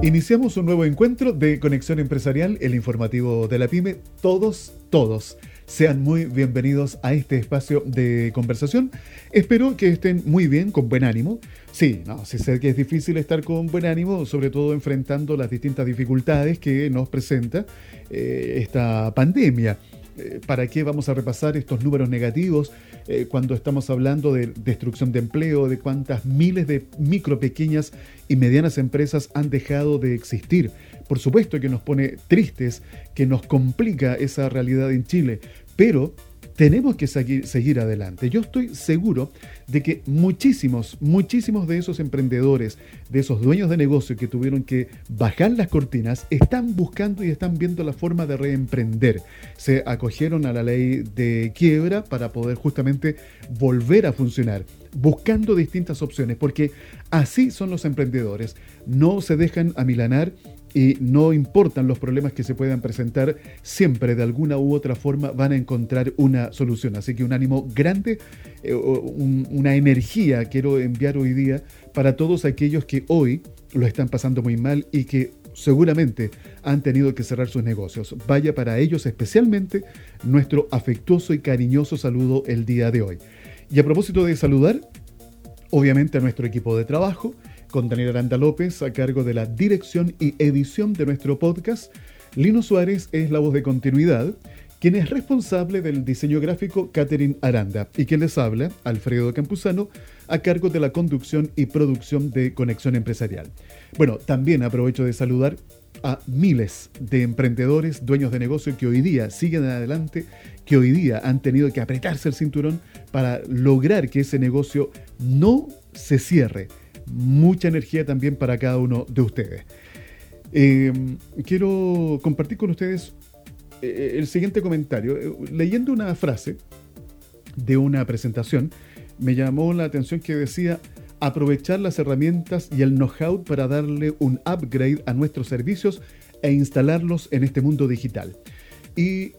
Iniciamos un nuevo encuentro de Conexión Empresarial, el informativo de la PyME. Todos, todos, sean muy bienvenidos a este espacio de conversación. Espero que estén muy bien, con buen ánimo. Sí, no, sí sé que es difícil estar con buen ánimo, sobre todo enfrentando las distintas dificultades que nos presenta eh, esta pandemia. Eh, ¿Para qué vamos a repasar estos números negativos eh, cuando estamos hablando de destrucción de empleo, de cuántas miles de micro, pequeñas y medianas empresas han dejado de existir? Por supuesto que nos pone tristes, que nos complica esa realidad en Chile, pero tenemos que seguir, seguir, adelante. Yo estoy seguro de que muchísimos, muchísimos de esos emprendedores, de esos dueños de negocio que tuvieron que bajar las cortinas, están buscando y están viendo la forma de reemprender. Se acogieron a la ley de quiebra para poder justamente volver a funcionar buscando distintas opciones, porque así son los emprendedores. No se dejan amilanar y no importan los problemas que se puedan presentar, siempre de alguna u otra forma van a encontrar una solución. Así que un ánimo grande, eh, una energía quiero enviar hoy día para todos aquellos que hoy lo están pasando muy mal y que seguramente han tenido que cerrar sus negocios. Vaya para ellos especialmente nuestro afectuoso y cariñoso saludo el día de hoy. Y a propósito de saludar, obviamente a nuestro equipo de trabajo, con Daniel Aranda López a cargo de la dirección y edición de nuestro podcast. Lino Suárez es la voz de continuidad, quien es responsable del diseño gráfico Catherine Aranda y quien les habla, Alfredo Campuzano, a cargo de la conducción y producción de Conexión Empresarial. Bueno, también aprovecho de saludar a miles de emprendedores, dueños de negocio que hoy día siguen adelante, que hoy día han tenido que apretarse el cinturón para lograr que ese negocio no se cierre, mucha energía también para cada uno de ustedes. Eh, quiero compartir con ustedes eh, el siguiente comentario. Eh, leyendo una frase de una presentación, me llamó la atención que decía aprovechar las herramientas y el know-how para darle un upgrade a nuestros servicios e instalarlos en este mundo digital. Y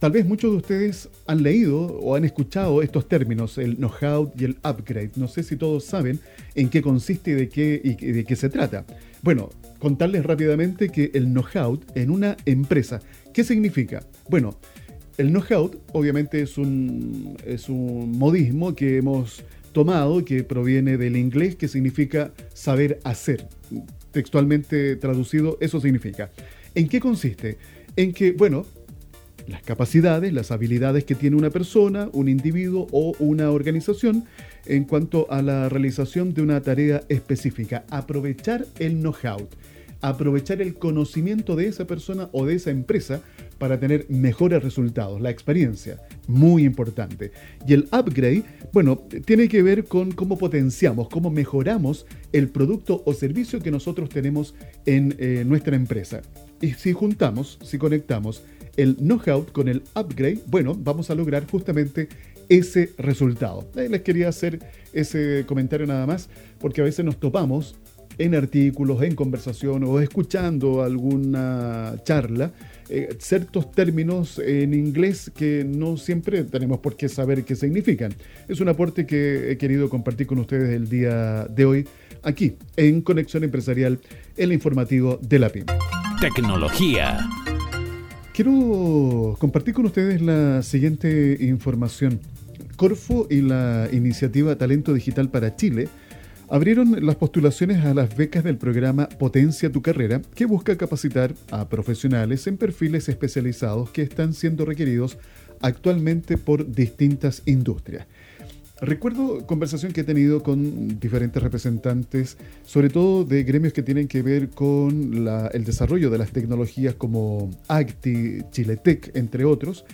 Tal vez muchos de ustedes han leído o han escuchado estos términos, el know-how y el upgrade. No sé si todos saben en qué consiste y de qué, y de qué se trata. Bueno, contarles rápidamente que el know-how en una empresa, ¿qué significa? Bueno, el know-how obviamente es un, es un modismo que hemos tomado que proviene del inglés que significa saber hacer. Textualmente traducido, eso significa. ¿En qué consiste? En que, bueno, las capacidades, las habilidades que tiene una persona, un individuo o una organización en cuanto a la realización de una tarea específica. Aprovechar el know-how, aprovechar el conocimiento de esa persona o de esa empresa para tener mejores resultados, la experiencia, muy importante. Y el upgrade, bueno, tiene que ver con cómo potenciamos, cómo mejoramos el producto o servicio que nosotros tenemos en eh, nuestra empresa. Y si juntamos, si conectamos el know-how con el upgrade, bueno, vamos a lograr justamente ese resultado. les quería hacer ese comentario nada más, porque a veces nos topamos en artículos, en conversación o escuchando alguna charla, eh, ciertos términos en inglés que no siempre tenemos por qué saber qué significan. Es un aporte que he querido compartir con ustedes el día de hoy, aquí, en Conexión Empresarial, el informativo de la PYME. Tecnología. Quiero compartir con ustedes la siguiente información. Corfo y la iniciativa Talento Digital para Chile abrieron las postulaciones a las becas del programa Potencia tu Carrera, que busca capacitar a profesionales en perfiles especializados que están siendo requeridos actualmente por distintas industrias. Recuerdo conversación que he tenido con diferentes representantes, sobre todo de gremios que tienen que ver con el desarrollo de las tecnologías como ACTI, Chiletec, entre otros,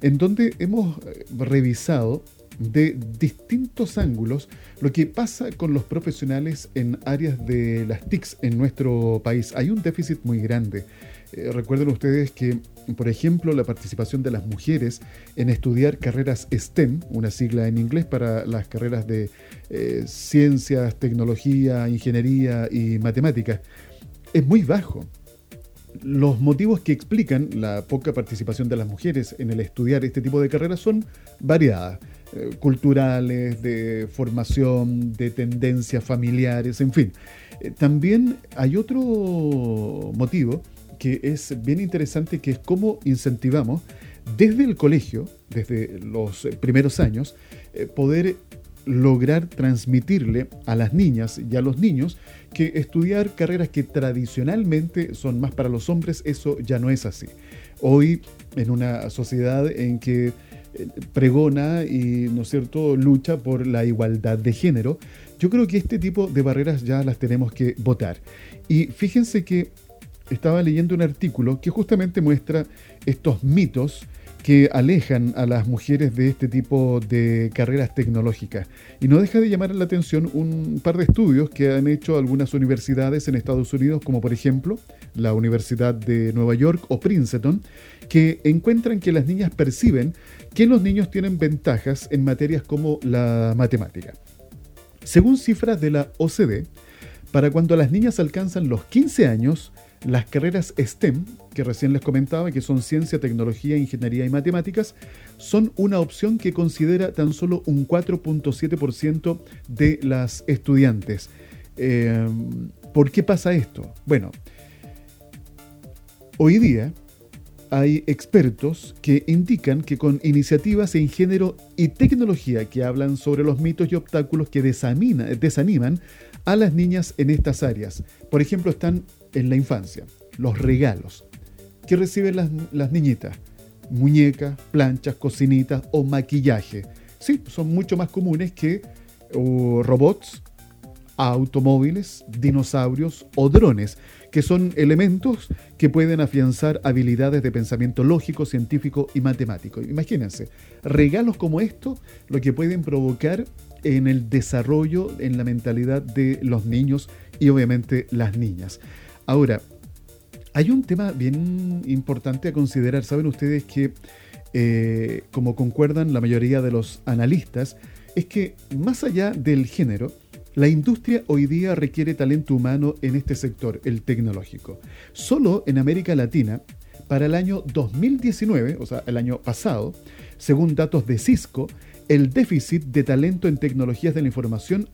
en donde hemos eh, revisado de distintos ángulos lo que pasa con los profesionales en áreas de las TICs en nuestro país. Hay un déficit muy grande. Eh, recuerden ustedes que, por ejemplo, la participación de las mujeres en estudiar carreras STEM, una sigla en inglés para las carreras de eh, ciencias, tecnología, ingeniería y matemáticas, es muy bajo. Los motivos que explican la poca participación de las mujeres en el estudiar este tipo de carreras son variadas, eh, culturales, de formación, de tendencias familiares, en fin. También hay otro motivo que es bien interesante, que es cómo incentivamos desde el colegio, desde los primeros años, eh, poder lograr transmitirle a las niñas y a los niños que estudiar carreras que tradicionalmente son más para los hombres, eso ya no es así. Hoy, en una sociedad en que eh, pregona y, ¿no es cierto?, lucha por la igualdad de género, yo creo que este tipo de barreras ya las tenemos que votar. Y fíjense que estaba leyendo un artículo que justamente muestra estos mitos que alejan a las mujeres de este tipo de carreras tecnológicas. Y no deja de llamar la atención un par de estudios que han hecho algunas universidades en Estados Unidos, como por ejemplo la Universidad de Nueva York o Princeton, que encuentran que las niñas perciben que los niños tienen ventajas en materias como la matemática. Según cifras de la OCDE, para cuando las niñas alcanzan los 15 años, las carreras STEM, que recién les comentaba, que son ciencia, tecnología, ingeniería y matemáticas, son una opción que considera tan solo un 4.7% de las estudiantes. Eh, ¿Por qué pasa esto? Bueno, hoy día hay expertos que indican que con iniciativas en género y tecnología que hablan sobre los mitos y obstáculos que desaniman a las niñas en estas áreas. Por ejemplo, están en la infancia, los regalos. que reciben las, niñitas? Muñecas, planchas, cocinitas o maquillaje. Sí, son mucho más comunes que robots, automóviles, dinosaurios o drones, que son elementos que pueden afianzar habilidades de pensamiento lógico, científico y matemático. Imagínense, regalos como esto, lo que pueden provocar en el desarrollo, en la mentalidad de los niños y obviamente las niñas. Ahora, hay un tema bien importante a considerar. Saben ustedes que, eh, como concuerdan la mayoría de los analistas, es que más allá del género, la industria hoy día requiere talento humano en este sector, el tecnológico. Solo en América Latina, para el año 2019, o sea, el año pasado, según datos de Cisco, el déficit de talento en tecnologías de la información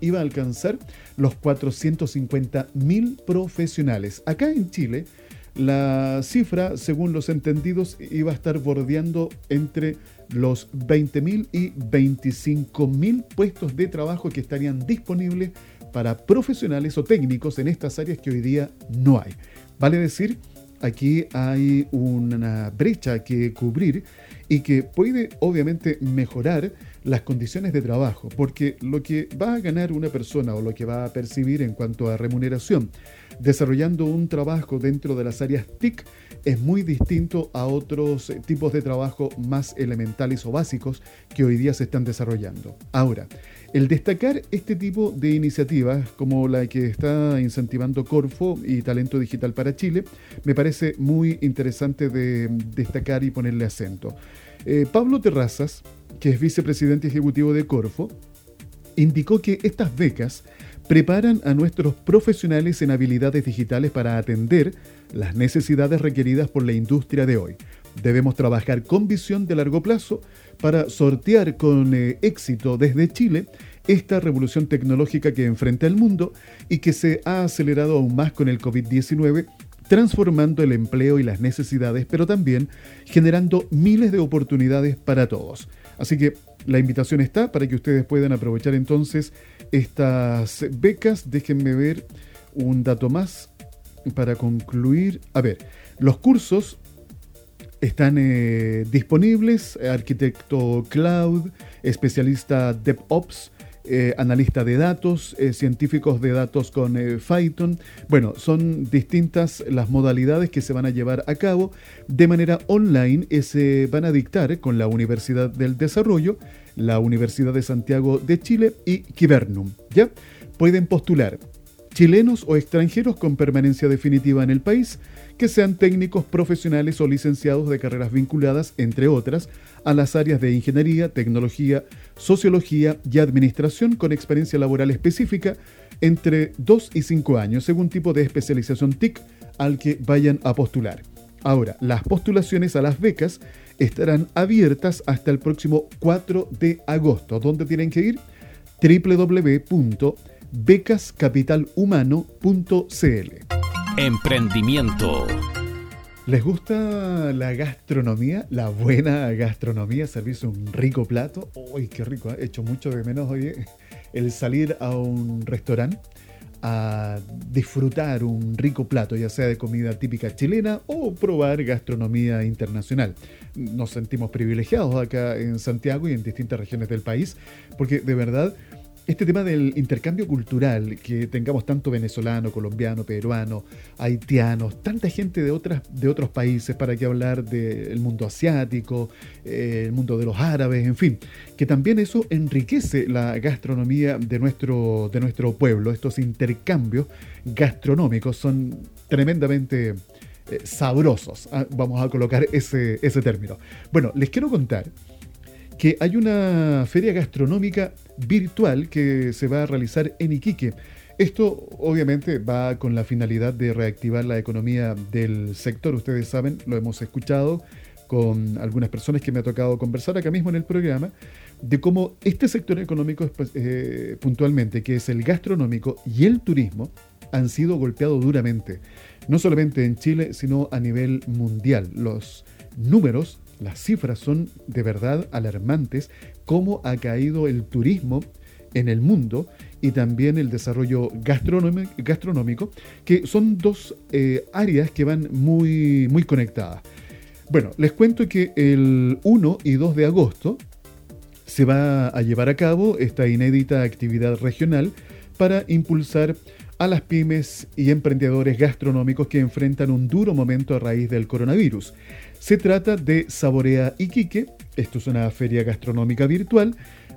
iba a alcanzar los 450.000 profesionales. Acá en Chile, la cifra, según los entendidos, iba a estar bordeando entre los 20.000 y 25.000 puestos de trabajo que estarían disponibles para profesionales o técnicos en estas áreas que hoy día no hay. Vale decir, aquí hay una brecha que cubrir y que puede obviamente mejorar las condiciones de trabajo, porque lo que va a ganar una persona o lo que va a percibir en cuanto a remuneración desarrollando un trabajo dentro de las áreas TIC es muy distinto a otros tipos de trabajo más elementales o básicos que hoy día se están desarrollando. Ahora, el destacar este tipo de iniciativas como la que está incentivando Corfo y Talento Digital para Chile me parece muy interesante de destacar y ponerle acento. Eh, Pablo Terrazas, que es vicepresidente ejecutivo de Corfo, indicó que estas becas preparan a nuestros profesionales en habilidades digitales para atender las necesidades requeridas por la industria de hoy. Debemos trabajar con visión de largo plazo para sortear con eh, éxito desde Chile esta revolución tecnológica que enfrenta el mundo y que se ha acelerado aún más con el COVID-19 transformando el empleo y las necesidades, pero también generando miles de oportunidades para todos. Así que la invitación está para que ustedes puedan aprovechar entonces estas becas. Déjenme ver un dato más para concluir. A ver, los cursos están eh, disponibles, arquitecto cloud, especialista DevOps, eh, analista de datos, eh, científicos de datos con eh, Python. Bueno, son distintas las modalidades que se van a llevar a cabo de manera online y se van a dictar con la Universidad del Desarrollo, la Universidad de Santiago de Chile y Kibernum. ¿Ya? Pueden postular chilenos o extranjeros con permanencia definitiva en el país, que sean técnicos profesionales o licenciados de carreras vinculadas, entre otras, a las áreas de ingeniería, tecnología, sociología y administración con experiencia laboral específica entre 2 y 5 años, según tipo de especialización TIC al que vayan a postular. Ahora, las postulaciones a las becas estarán abiertas hasta el próximo 4 de agosto. ¿Dónde tienen que ir? www becascapitalhumano.cl. Emprendimiento. ¿Les gusta la gastronomía? La buena gastronomía, servirse un rico plato. ¡Uy, qué rico! He hecho mucho de menos hoy el salir a un restaurante a disfrutar un rico plato, ya sea de comida típica chilena o probar gastronomía internacional. Nos sentimos privilegiados acá en Santiago y en distintas regiones del país, porque de verdad este tema del intercambio cultural, que tengamos tanto venezolano, colombiano, peruano, haitianos, tanta gente de, otras, de otros países, para que hablar del mundo asiático, eh, el mundo de los árabes, en fin, que también eso enriquece la gastronomía de nuestro, de nuestro pueblo. Estos intercambios gastronómicos son tremendamente eh, sabrosos. Ah, vamos a colocar ese, ese término. Bueno, les quiero contar que hay una feria gastronómica virtual que se va a realizar en Iquique. Esto obviamente va con la finalidad de reactivar la economía del sector. Ustedes saben, lo hemos escuchado con algunas personas que me ha tocado conversar acá mismo en el programa, de cómo este sector económico eh, puntualmente, que es el gastronómico y el turismo, han sido golpeados duramente, no solamente en Chile, sino a nivel mundial. Los números las cifras son de verdad alarmantes, cómo ha caído el turismo en el mundo y también el desarrollo gastronómico, que son dos eh, áreas que van muy, muy conectadas. Bueno, les cuento que el 1 y 2 de agosto se va a llevar a cabo esta inédita actividad regional para impulsar a las pymes y emprendedores gastronómicos que enfrentan un duro momento a raíz del coronavirus. Se trata de Saborea Iquique, esto es una feria gastronómica virtual,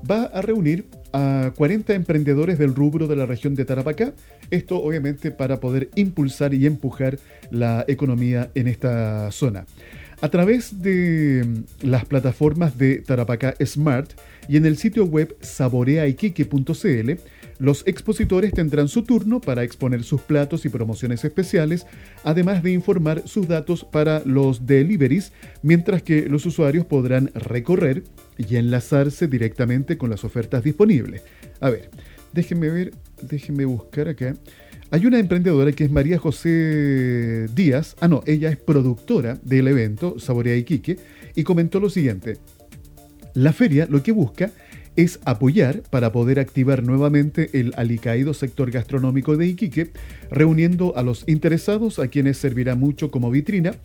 va a reunir a 40 emprendedores del rubro de la región de Tarapacá, esto obviamente para poder impulsar y empujar la economía en esta zona. A través de las plataformas de Tarapacá Smart y en el sitio web saboreaiquique.cl, los expositores tendrán su turno para exponer sus platos y promociones especiales, además de informar sus datos para los deliveries, mientras que los usuarios podrán recorrer y enlazarse directamente con las ofertas disponibles. A ver, déjenme ver, déjenme buscar acá. Hay una emprendedora que es María José Díaz, ah no, ella es productora del evento Saborea Iquique y comentó lo siguiente. La feria lo que busca es apoyar para poder activar nuevamente el alicaído sector gastronómico de Iquique, reuniendo a los interesados a quienes servirá mucho como vitrina,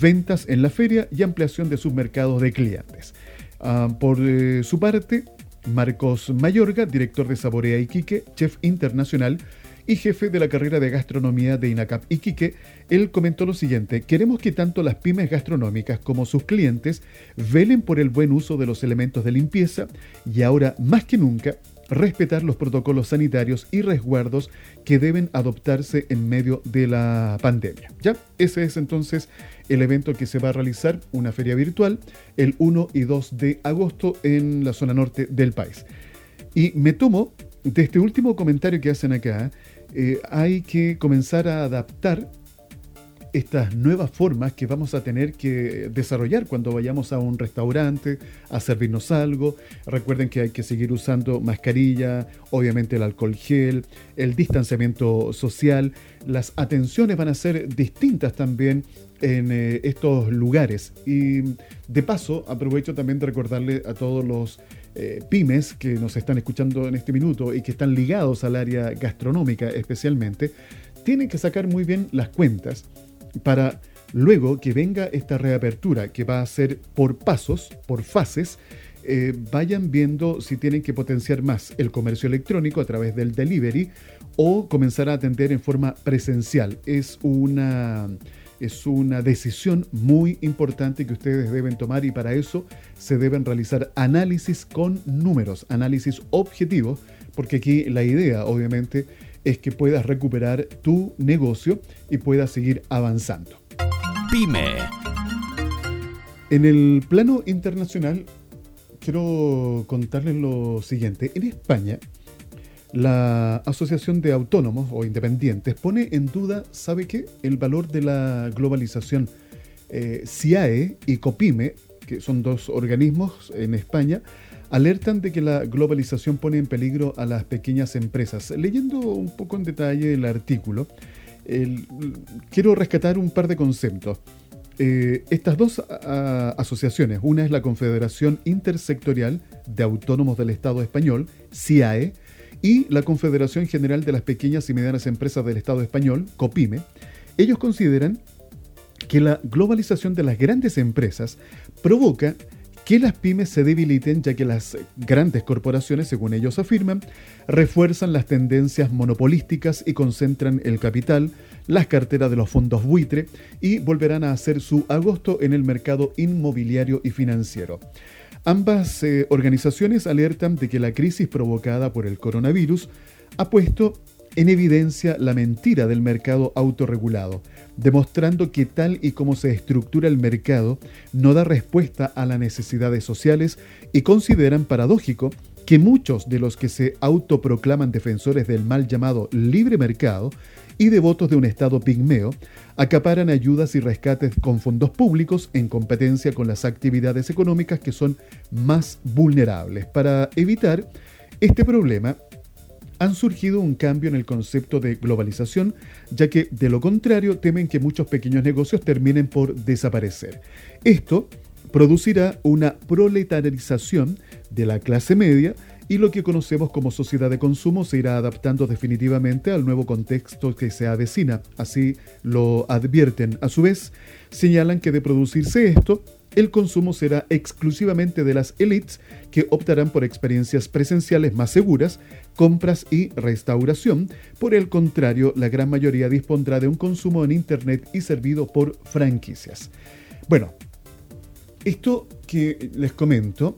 ventas en la feria y ampliación de sus mercados de clientes. Ah, por eh, su parte, Marcos Mayorga, director de Saborea Iquique, chef internacional, y jefe de la carrera de gastronomía de INACAP Iquique, él comentó lo siguiente, queremos que tanto las pymes gastronómicas como sus clientes velen por el buen uso de los elementos de limpieza y ahora más que nunca respetar los protocolos sanitarios y resguardos que deben adoptarse en medio de la pandemia. ¿Ya? Ese es entonces el evento que se va a realizar, una feria virtual, el 1 y 2 de agosto en la zona norte del país. Y me tomo de este último comentario que hacen acá, hay que comenzar a adaptar estas nuevas formas que vamos a tener que desarrollar cuando vayamos a un restaurante a servirnos algo. Recuerden que hay que seguir usando mascarilla, obviamente el alcohol gel, el distanciamiento social. Las atenciones van a ser distintas también en eh, estos lugares. Y de paso, aprovecho también de recordarle a todos los eh, pymes que nos están escuchando en este minuto y que están ligados al área gastronómica especialmente, tienen que sacar muy bien las cuentas para luego que venga esta reapertura, que va a ser por pasos, por fases, eh, vayan viendo si tienen que potenciar más el comercio electrónico a través del delivery o comenzar a atender en forma presencial. Es una es una decisión muy importante que ustedes deben tomar y para eso se deben realizar análisis con números, análisis objetivos, porque aquí la idea obviamente es que puedas recuperar tu negocio y puedas seguir avanzando. Pyme. En el plano internacional, quiero contarles lo siguiente. En España, la Asociación de Autónomos o Independientes pone en duda, ¿sabe qué? El valor de la globalización. Eh, CIAE y COPIME, que son dos organismos en España, alertan de que la globalización pone en peligro a las pequeñas empresas. Leyendo un poco en detalle el artículo, quiero rescatar un par de conceptos. Eh, estas dos asociaciones, una es la Confederación Intersectorial de Autónomos del Estado Español, CIAE, y la Confederación General de las Pequeñas y Medianas Empresas del Estado Español, COPIME, ellos consideran que la globalización de las grandes empresas provoca que las pymes se debiliten ya que las grandes corporaciones, según ellos afirman, refuerzan las tendencias monopolísticas y concentran el capital, las carteras de los fondos buitre y volverán a hacer su agosto en el mercado inmobiliario y financiero. Ambas eh, organizaciones alertan de que la crisis provocada por el coronavirus ha puesto en evidencia la mentira del mercado autorregulado, demostrando que tal y como se estructura el mercado no da respuesta a las necesidades sociales y consideran paradójico que muchos de los que se autoproclaman defensores del mal llamado libre mercado y devotos de un Estado pigmeo acaparan ayudas y rescates con fondos públicos en competencia con las actividades económicas que son más vulnerables. Para evitar este problema, han surgido un cambio en el concepto de globalización, ya que de lo contrario temen que muchos pequeños negocios terminen por desaparecer. Esto producirá una proletarización de la clase media y lo que conocemos como sociedad de consumo se irá adaptando definitivamente al nuevo contexto que se avecina. Así lo advierten. A su vez, señalan que de producirse esto, el consumo será exclusivamente de las élites que optarán por experiencias presenciales más seguras, compras y restauración. Por el contrario, la gran mayoría dispondrá de un consumo en Internet y servido por franquicias. Bueno, esto que les comento,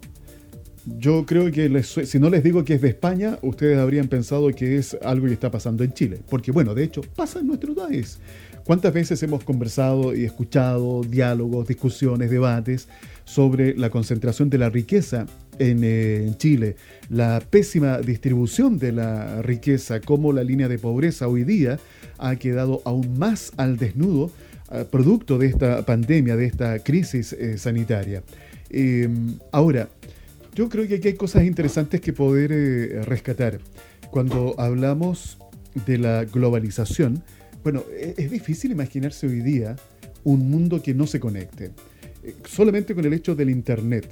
yo creo que si no les digo que es de España, ustedes habrían pensado que es algo que está pasando en Chile. Porque bueno, de hecho, pasa en nuestro país. ¿Cuántas veces hemos conversado y escuchado diálogos, discusiones, debates sobre la concentración de la riqueza en, eh, Chile, la pésima distribución de la riqueza, cómo la línea de pobreza hoy día ha quedado aún más al desnudo eh, producto de esta pandemia, de esta crisis eh, sanitaria? Em, ahora, yo creo que aquí hay cosas interesantes que poder rescatar. Cuando hablamos de la globalización, bueno, e-, es difícil imaginarse hoy día un mundo que no se conecte. Eh, solamente con el hecho del Internet.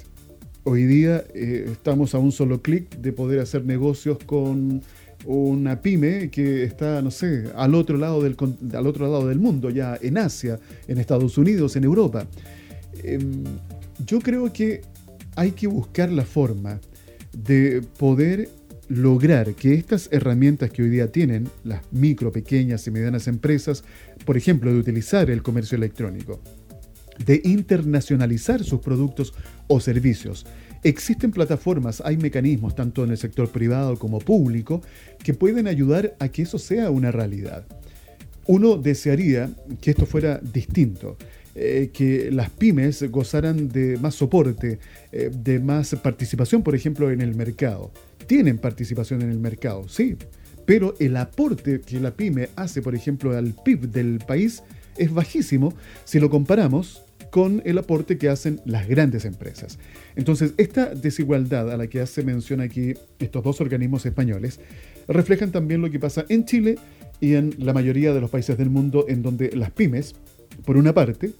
Hoy día eh, estamos a un solo clic de poder hacer negocios con una pyme que está, no sé, al otro, lado del, al otro lado del mundo, ya en Asia, en Estados Unidos, en Europa. Em, yo creo que hay que buscar la forma de poder lograr que estas herramientas que hoy día tienen las micro, pequeñas y medianas empresas, por ejemplo, de utilizar el comercio electrónico, de internacionalizar sus productos o servicios. Existen plataformas, hay mecanismos, tanto en el sector privado como público, que pueden ayudar a que eso sea una realidad. Uno desearía que esto fuera distinto, eh, que las pymes gozaran de más soporte, eh, de más participación, por ejemplo, en el mercado tienen participación en el mercado, sí, pero el aporte que la pyme hace, por ejemplo, al PIB del país es bajísimo si lo comparamos con el aporte que hacen las grandes empresas. Entonces, esta desigualdad a la que hace mención aquí estos dos organismos españoles reflejan también lo que pasa en Chile y en la mayoría de los países del mundo en donde las pymes, por una parte,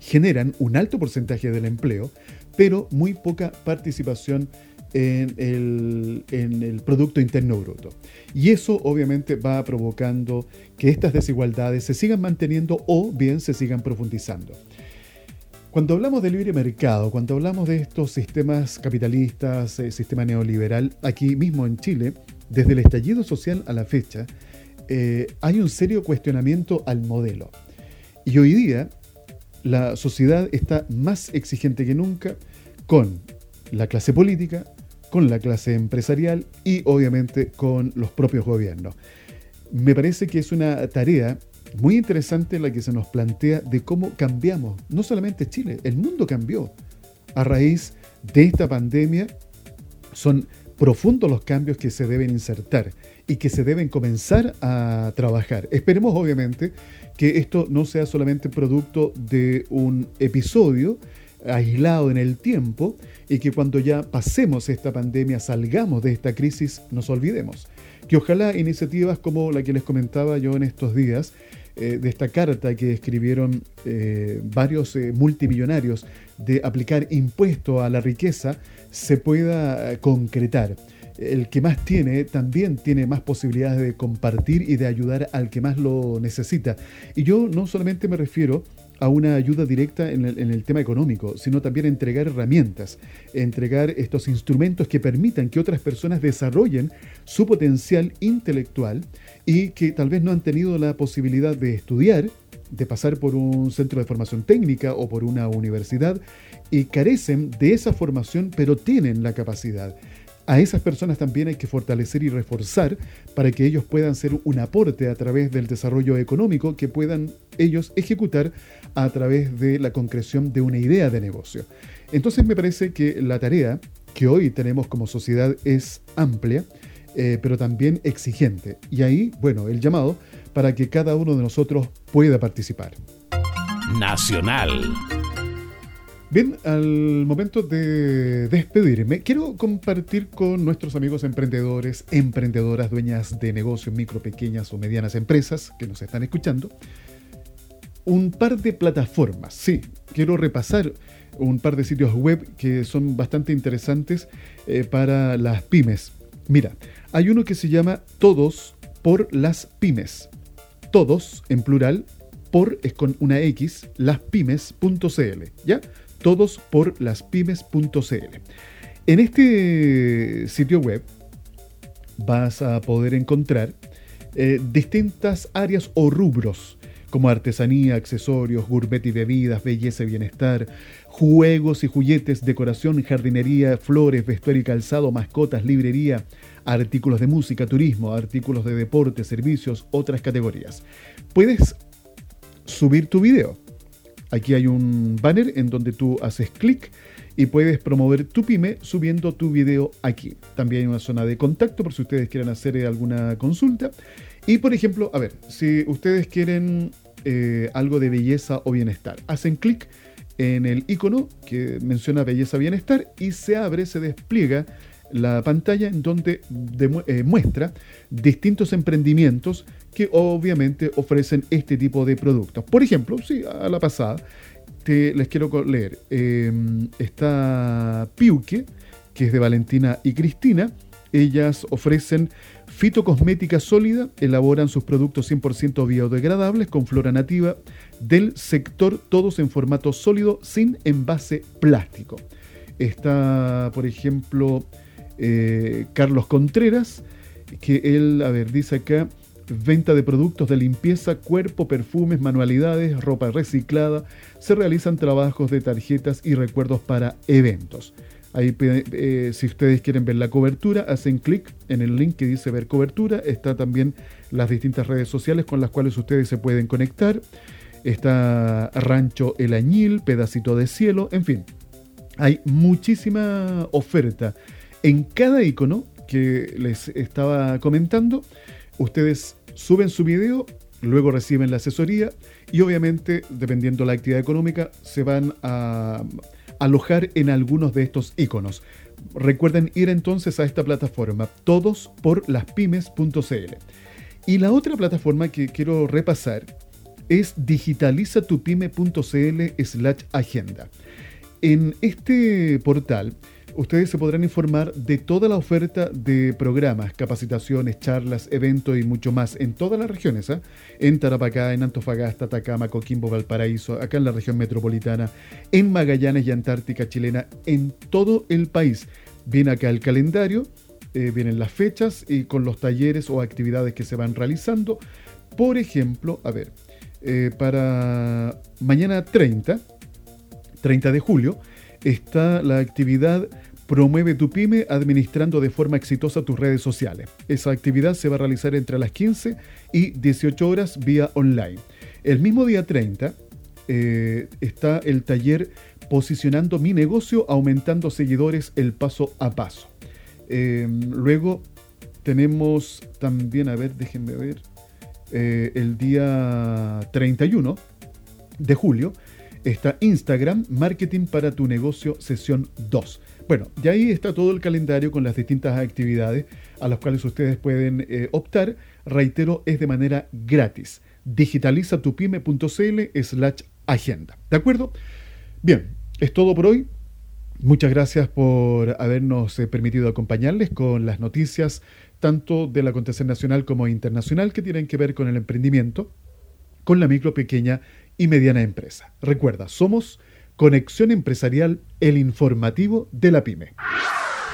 generan un alto porcentaje del empleo, pero muy poca participación en el, Producto Interno Bruto. Y eso obviamente va provocando que estas desigualdades se sigan manteniendo o bien se sigan profundizando. Cuando hablamos de libre mercado, cuando hablamos de estos sistemas capitalistas, el eh, sistema neoliberal, aquí mismo en Chile, desde el estallido social a la fecha, eh, hay un serio cuestionamiento al modelo. Y hoy día la sociedad está más exigente que nunca con la clase política, con la clase empresarial y obviamente con los propios gobiernos. Me parece que es una tarea muy interesante la que se nos plantea de cómo cambiamos, no solamente Chile, el mundo cambió a raíz de esta pandemia. Son profundos los cambios que se deben insertar y que se deben comenzar a trabajar. Esperemos obviamente que esto no sea solamente producto de un episodio, aislado en el tiempo y que cuando ya pasemos esta pandemia, salgamos de esta crisis, nos olvidemos. Que ojalá iniciativas como la que les comentaba yo en estos días, eh, de esta carta que escribieron eh, varios eh, multimillonarios de aplicar impuesto a la riqueza, se pueda concretar el que más tiene también tiene más posibilidades de compartir y de ayudar al que más lo necesita. Y yo no solamente me refiero a una ayuda directa en el, tema económico, sino también entregar herramientas, entregar estos instrumentos que permitan que otras personas desarrollen su potencial intelectual y que tal vez no han tenido la posibilidad de estudiar, de pasar por un centro de formación técnica o por una universidad y carecen de esa formación pero tienen la capacidad. A esas personas también hay que fortalecer y reforzar para que ellos puedan ser un aporte a través del desarrollo económico que puedan ellos ejecutar a través de la concreción de una idea de negocio. Entonces me parece que la tarea que hoy tenemos como sociedad es amplia, eh, pero también exigente. Y ahí, bueno, el llamado para que cada uno de nosotros pueda participar. Nacional. Bien, al momento de despedirme, quiero compartir con nuestros amigos emprendedores, emprendedoras, dueñas de negocios, micro, pequeñas o medianas empresas que nos están escuchando, un par de plataformas. Sí, quiero repasar un par de sitios web que son bastante interesantes eh, para las pymes. Mira, hay uno que se llama Todos por las pymes. Todos, en plural, por es con una X, laspymes.cl, ¿ya? Todos por laspymes.cl. En este sitio web vas a poder encontrar eh, distintas áreas o rubros como artesanía, accesorios, gourmet y bebidas, belleza y bienestar, juegos y juguetes, decoración, jardinería, flores, vestuario y calzado, mascotas, librería, artículos de música, turismo, artículos de deporte, servicios, otras categorías. Puedes subir tu video. Aquí hay un banner en donde tú haces clic y puedes promover tu pyme subiendo tu video aquí. También hay una zona de contacto por si ustedes quieren hacer alguna consulta. Y por ejemplo, a ver, si ustedes quieren eh, algo de belleza o bienestar. Hacen clic en el icono que menciona belleza bienestar y se abre, se despliega la pantalla en donde eh, muestra distintos emprendimientos que obviamente ofrecen este tipo de productos. Por ejemplo, sí, a la pasada, te, les quiero leer. Em, está Piuque, que es de Valentina y Cristina. Ellas ofrecen Fitocosmética sólida elaboran sus productos 100% biodegradables con flora nativa del sector, todos en formato sólido sin envase plástico. Está, por ejemplo, eh, Carlos Contreras, que él, a ver, dice acá, venta de productos de limpieza, cuerpo, perfumes, manualidades, ropa reciclada. Se realizan trabajos de tarjetas y recuerdos para eventos. Ahí, eh, si ustedes quieren ver la cobertura, hacen clic en el link que dice ver cobertura. Está también las distintas redes sociales con las cuales ustedes se pueden conectar. Está Rancho El Añil, Pedacito de Cielo, en fin. Hay muchísima oferta. En cada icono que les estaba comentando, ustedes suben su video, luego reciben la asesoría y obviamente, dependiendo la actividad económica, se van a alojar en algunos de estos iconos. Recuerden ir entonces a esta plataforma, todos por laspymes.cl. Y la otra plataforma que quiero repasar es digitalizatupyme.cl slash agenda. En este portal ustedes se podrán informar de toda la oferta de programas, capacitaciones, charlas, eventos y mucho más en todas las regiones, ¿ah? en Tarapacá, en Antofagasta, Atacama, Coquimbo, Valparaíso, acá en la región metropolitana, en Magallanes y Antártica chilena, en todo el país. Viene acá el calendario, eh, vienen las fechas y con los talleres o actividades que se van realizando. Por ejemplo, a ver, eh, para mañana 30, 30 de julio, está la actividad Promueve tu pyme administrando de forma exitosa tus redes sociales. Esa actividad se va a realizar entre las 15 y 18 horas vía online. El mismo día 30 eh, está el taller Posicionando mi negocio, aumentando seguidores el paso a paso. Eh, luego tenemos también, a ver, déjenme ver, eh, el día 31 de julio está Instagram, Marketing para tu negocio, sesión 2. Bueno, y ahí está todo el calendario con las distintas actividades a las cuales ustedes pueden eh, optar. Reitero, es de manera gratis. digitalizatupyme.cl slash agenda. ¿De acuerdo? Bien, es todo por hoy. Muchas gracias por habernos eh, permitido acompañarles con las noticias tanto del acontecer nacional como internacional que tienen que ver con el emprendimiento, con la micro, pequeña y mediana empresa. Recuerda, somos Conexión Empresarial, el informativo de la pyme.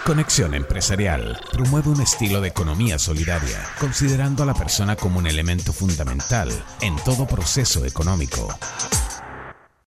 Conexión Empresarial promueve un estilo de economía solidaria, considerando a la persona como un elemento fundamental en todo proceso económico.